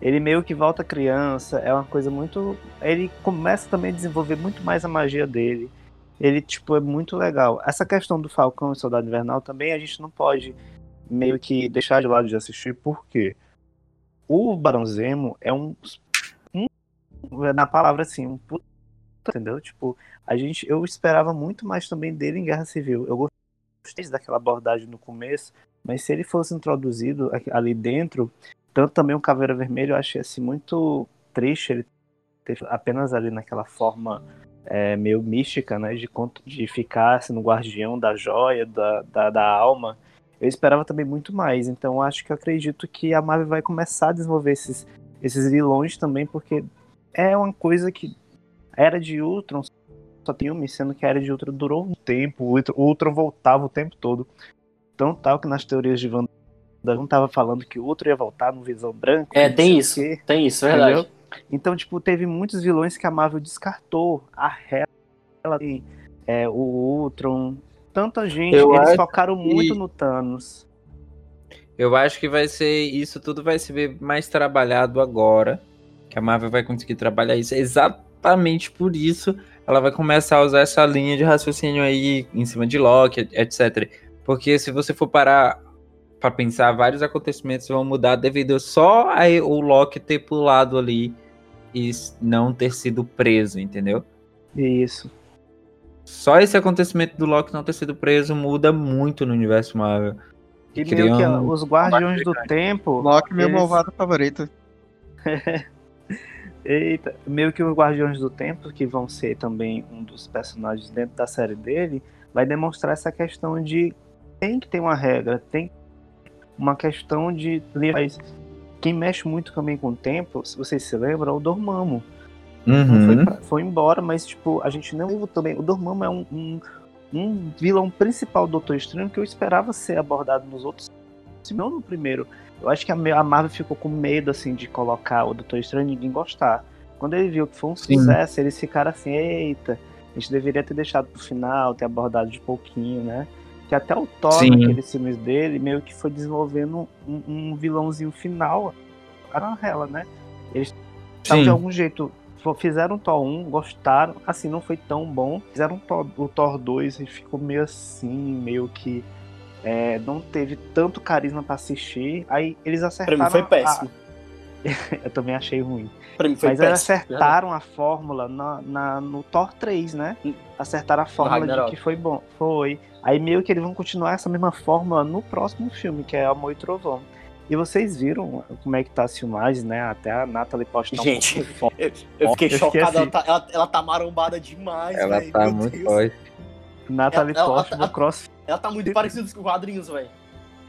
Ele meio que volta criança, é uma coisa muito. Ele começa também a desenvolver muito mais a magia dele. Ele, tipo, é muito legal. Essa questão do Falcão e Soldado Invernal também a gente não pode meio que deixar de lado de assistir, porque o Barão Zemo é um. um na palavra assim, um entendeu? Tipo, a gente, eu esperava muito mais também dele em Guerra Civil. Eu gostei daquela abordagem no começo, mas se ele fosse introduzido ali dentro, tanto também o Caveira Vermelho, eu achei assim muito triste ele ter apenas ali naquela forma é, meio mística, né, de, de ficar sendo guardião da joia, da, da, da alma. Eu esperava também muito mais, então acho que eu acredito que a Marvel vai começar a desenvolver esses, esses vilões também, porque é uma coisa que a Era de Ultron só tem filme, sendo que a Era de Ultron durou um tempo, o Ultron- voltava o tempo todo. Tão tal que nas teorias de Wanda não tava falando que o Ultron ia voltar no Visão Branco. É, tem isso. quê. Tem isso, é verdade. Entendeu? Então, tipo, teve muitos vilões que a Marvel descartou. A Hela, tem, é, o Ultron, tanta gente. Eu eles focaram que- muito no Thanos. Eu acho que vai ser isso tudo vai ser mais trabalhado agora, que a Marvel vai conseguir trabalhar isso. Exatamente por isso ela vai começar a usar essa linha de raciocínio aí em cima de Loki, etc. Porque se você for parar pra pensar, vários acontecimentos vão mudar devido só a o Loki ter pulado ali e não ter sido preso, entendeu? Isso. Só esse acontecimento do Loki não ter sido preso muda muito no universo Marvel. E meio que um- os Guardiões do Tempo. Loki, meu Eles- malvado favorito. Eita, meio que os Guardiões do Tempo, que vão ser também um dos personagens dentro da série dele, vai demonstrar essa questão de tem que ter uma regra, tem uma questão de mas quem mexe muito também com o tempo, se vocês se lembram, é o Dormammu. Uhum. Foi, foi embora, mas tipo, a gente não viu também. O Dormammu é um, um, um vilão principal do Doutor Estranho que eu esperava ser abordado nos outros, se não no primeiro. Eu acho que a, Marvel ficou com medo assim de colocar o Doutor Estranho e ninguém gostar. Quando ele viu que foi um Sim. sucesso, eles ficaram assim, eita, a gente deveria ter deixado pro final, ter abordado de pouquinho, né? Que até o Thor, Sim. naqueles filmes dele, meio que foi desenvolvendo um, um vilãozinho final. A Hela, né? Eles Então, de algum jeito, fizeram o Thor 1, gostaram, assim, não foi tão bom. Fizeram o Thor, o Thor 2 e ficou meio assim, meio que é, não teve tanto carisma pra assistir. Aí eles Pra acertaram. mim foi a- péssimo. Eu também achei ruim. Pra mim foi Mas eles péssimo. acertaram a fórmula na, na- no Thor 3, né? Hum. Acertaram a fórmula de que foi bom. Foi. Aí meio que eles vão continuar essa mesma fórmula no próximo filme, que é Amor e Trovão. E vocês viram como é que tá as filmagens, né? Até a Natalie postar Gente, um pouco. Eu, eu fiquei Eu fiquei chocado, ela, assim. tá, ela, ela tá marombada demais, Ela velho, tá meu muito Deus. forte. Natalie Ela- ela- posta ela- no cross Ela tá muito parecida com os quadrinhos, velho.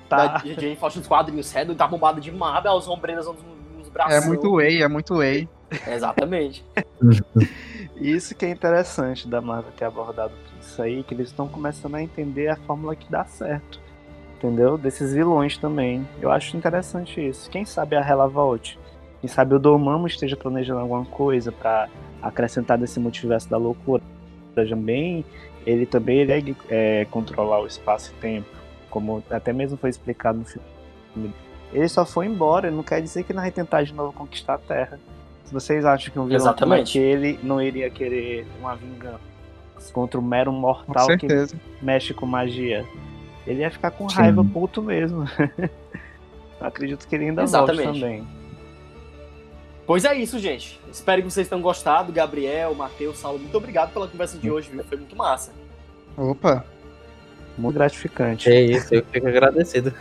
tá. Da Jane Foster dos quadrinhos, sério, tá bombada de marra, as ombreiras nos, nos braços. É muito whey, é muito whey. Exatamente. Isso que é interessante da Marvel ter abordado tudo isso aí, que eles estão começando a entender a fórmula que dá certo. Entendeu? Desses vilões também. Eu acho interessante isso. Quem sabe a Hela volte. Quem sabe o Dormammu esteja planejando alguma coisa pra acrescentar desse multiverso da loucura. Também, ele também ele é, controlar o espaço e tempo. Como até mesmo foi explicado no filme. Ele só foi embora, não quer dizer que não vai tentar de novo conquistar a Terra. Se vocês acham que um vilão Exatamente. como aquele não iria querer uma vingança contra o mero mortal que mexe com magia, ele ia ficar com Sim. raiva puto mesmo. Acredito que ele ainda Exatamente. volte também. Pois é isso, gente. Espero que vocês tenham gostado. Gabriel, Matheus, Saulo, muito obrigado pela conversa de hoje, viu? Foi muito massa. Opa. Muito gratificante. É isso, eu fico agradecido.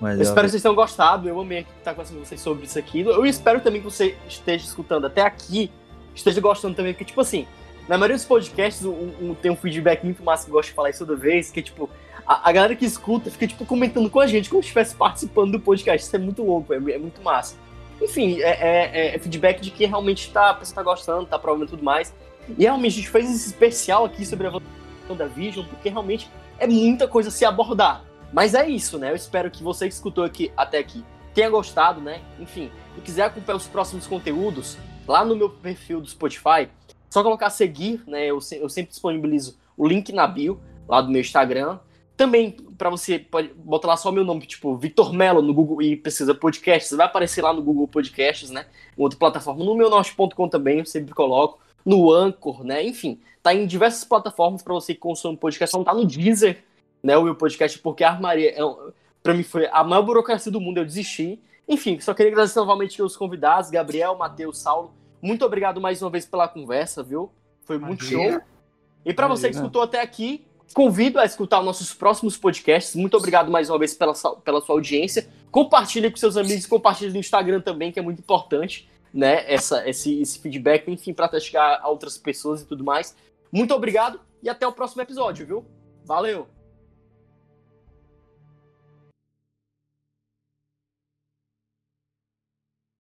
Mas, Eu espero que vocês tenham gostado. Eu amei estar conversando com vocês sobre isso aqui. Eu espero também que você esteja escutando até aqui, esteja gostando também, porque, tipo assim, na maioria dos podcasts um, um- tem um feedback muito massa que eu gosto de falar isso toda vez, que, tipo, a, a galera que escuta fica, tipo, comentando com a gente, como se estivesse participando do podcast. Isso é muito louco, é, é muito massa. Enfim, é, é- é feedback de que realmente tá, a pessoa tá gostando, tá aprovando e tudo mais. E realmente a gente fez esse especial aqui sobre a WandaVision, porque realmente é muita coisa a se abordar. Mas é isso, né? Eu espero que você que escutou aqui até aqui tenha gostado, né? Enfim, e quiser acompanhar os próximos conteúdos lá no meu perfil do Spotify, só colocar seguir, né? Eu, eu sempre disponibilizo o link na bio lá do meu Instagram. Também, para você pode botar lá só o meu nome, tipo Vitor Melo no Google e pesquisa podcasts, vai aparecer lá no Google Podcasts, né? Em outra plataforma, no meunorte.com também, eu sempre coloco, no Anchor, né? Enfim, tá em diversas plataformas para você que consome podcast, não tá no Deezer, né? O meu podcast, porque a Armaria, é, pra mim, foi a maior burocracia do mundo, eu desisti. Enfim, só queria agradecer novamente os convidados, Gabriel, Matheus, Saulo. Muito obrigado mais uma vez pela conversa, viu? Foi muito Imagina. show. E para você que escutou até aqui, convido a escutar os nossos próximos podcasts. Muito obrigado mais uma vez pela, sua- pela sua audiência. Compartilhe com seus amigos, compartilhe no Instagram também, que é muito importante, né? Essa, esse, esse feedback, enfim, para chegar a outras pessoas e tudo mais. Muito obrigado e até o próximo episódio, viu? Valeu!